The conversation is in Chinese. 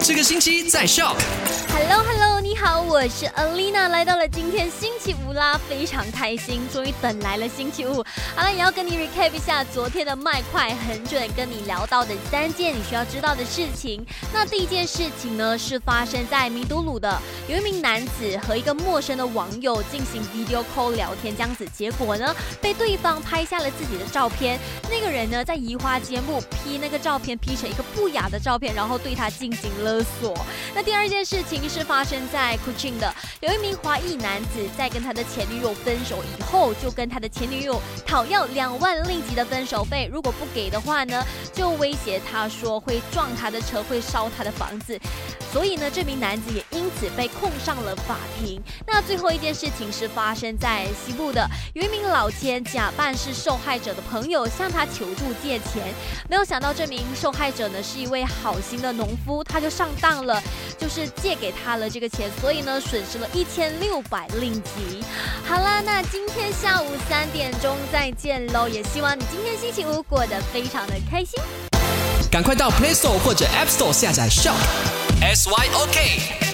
这个星期在 Shock。Hello Hello，你好，我是 Alina，来到了今天星期五啦，非常开心，终于等来了星期五。好了，也要跟你 recap 一下昨天的麦快很准，跟你聊到的三件你需要知道的事情。那第一件事情呢，是发生在米都鲁的，有一名男子和一个陌生的网友进行 video call 聊天，这样子，结果呢，被对方拍下了自己的照片。那个人呢，在移花接木 P 那个照片 P 成一个不雅的照片，然后对他进行勒索。那第二件事情是发生在 Kuching 的，有一名华裔男子在跟他的前女友分手以后，就跟他的前女友讨要两万令吉的分手费，如果不给的话呢，就威胁他说会撞他的车，会烧他的房子。所以呢，这名男子也因此被控上了法庭。那最后一件事情是发生在西部的，有一名老千假扮是受害者的朋友向他求助借钱，没有想到这名受害者呢是一位好心的农夫，他就上当了，就是借给他了这个钱，所以呢损失了一千六百令吉。好啦，那今天下午三点钟再见喽，也希望你今天星期五过得非常的开心。赶快到 Play Store 或者 App Store 下载 Shop S Y O K。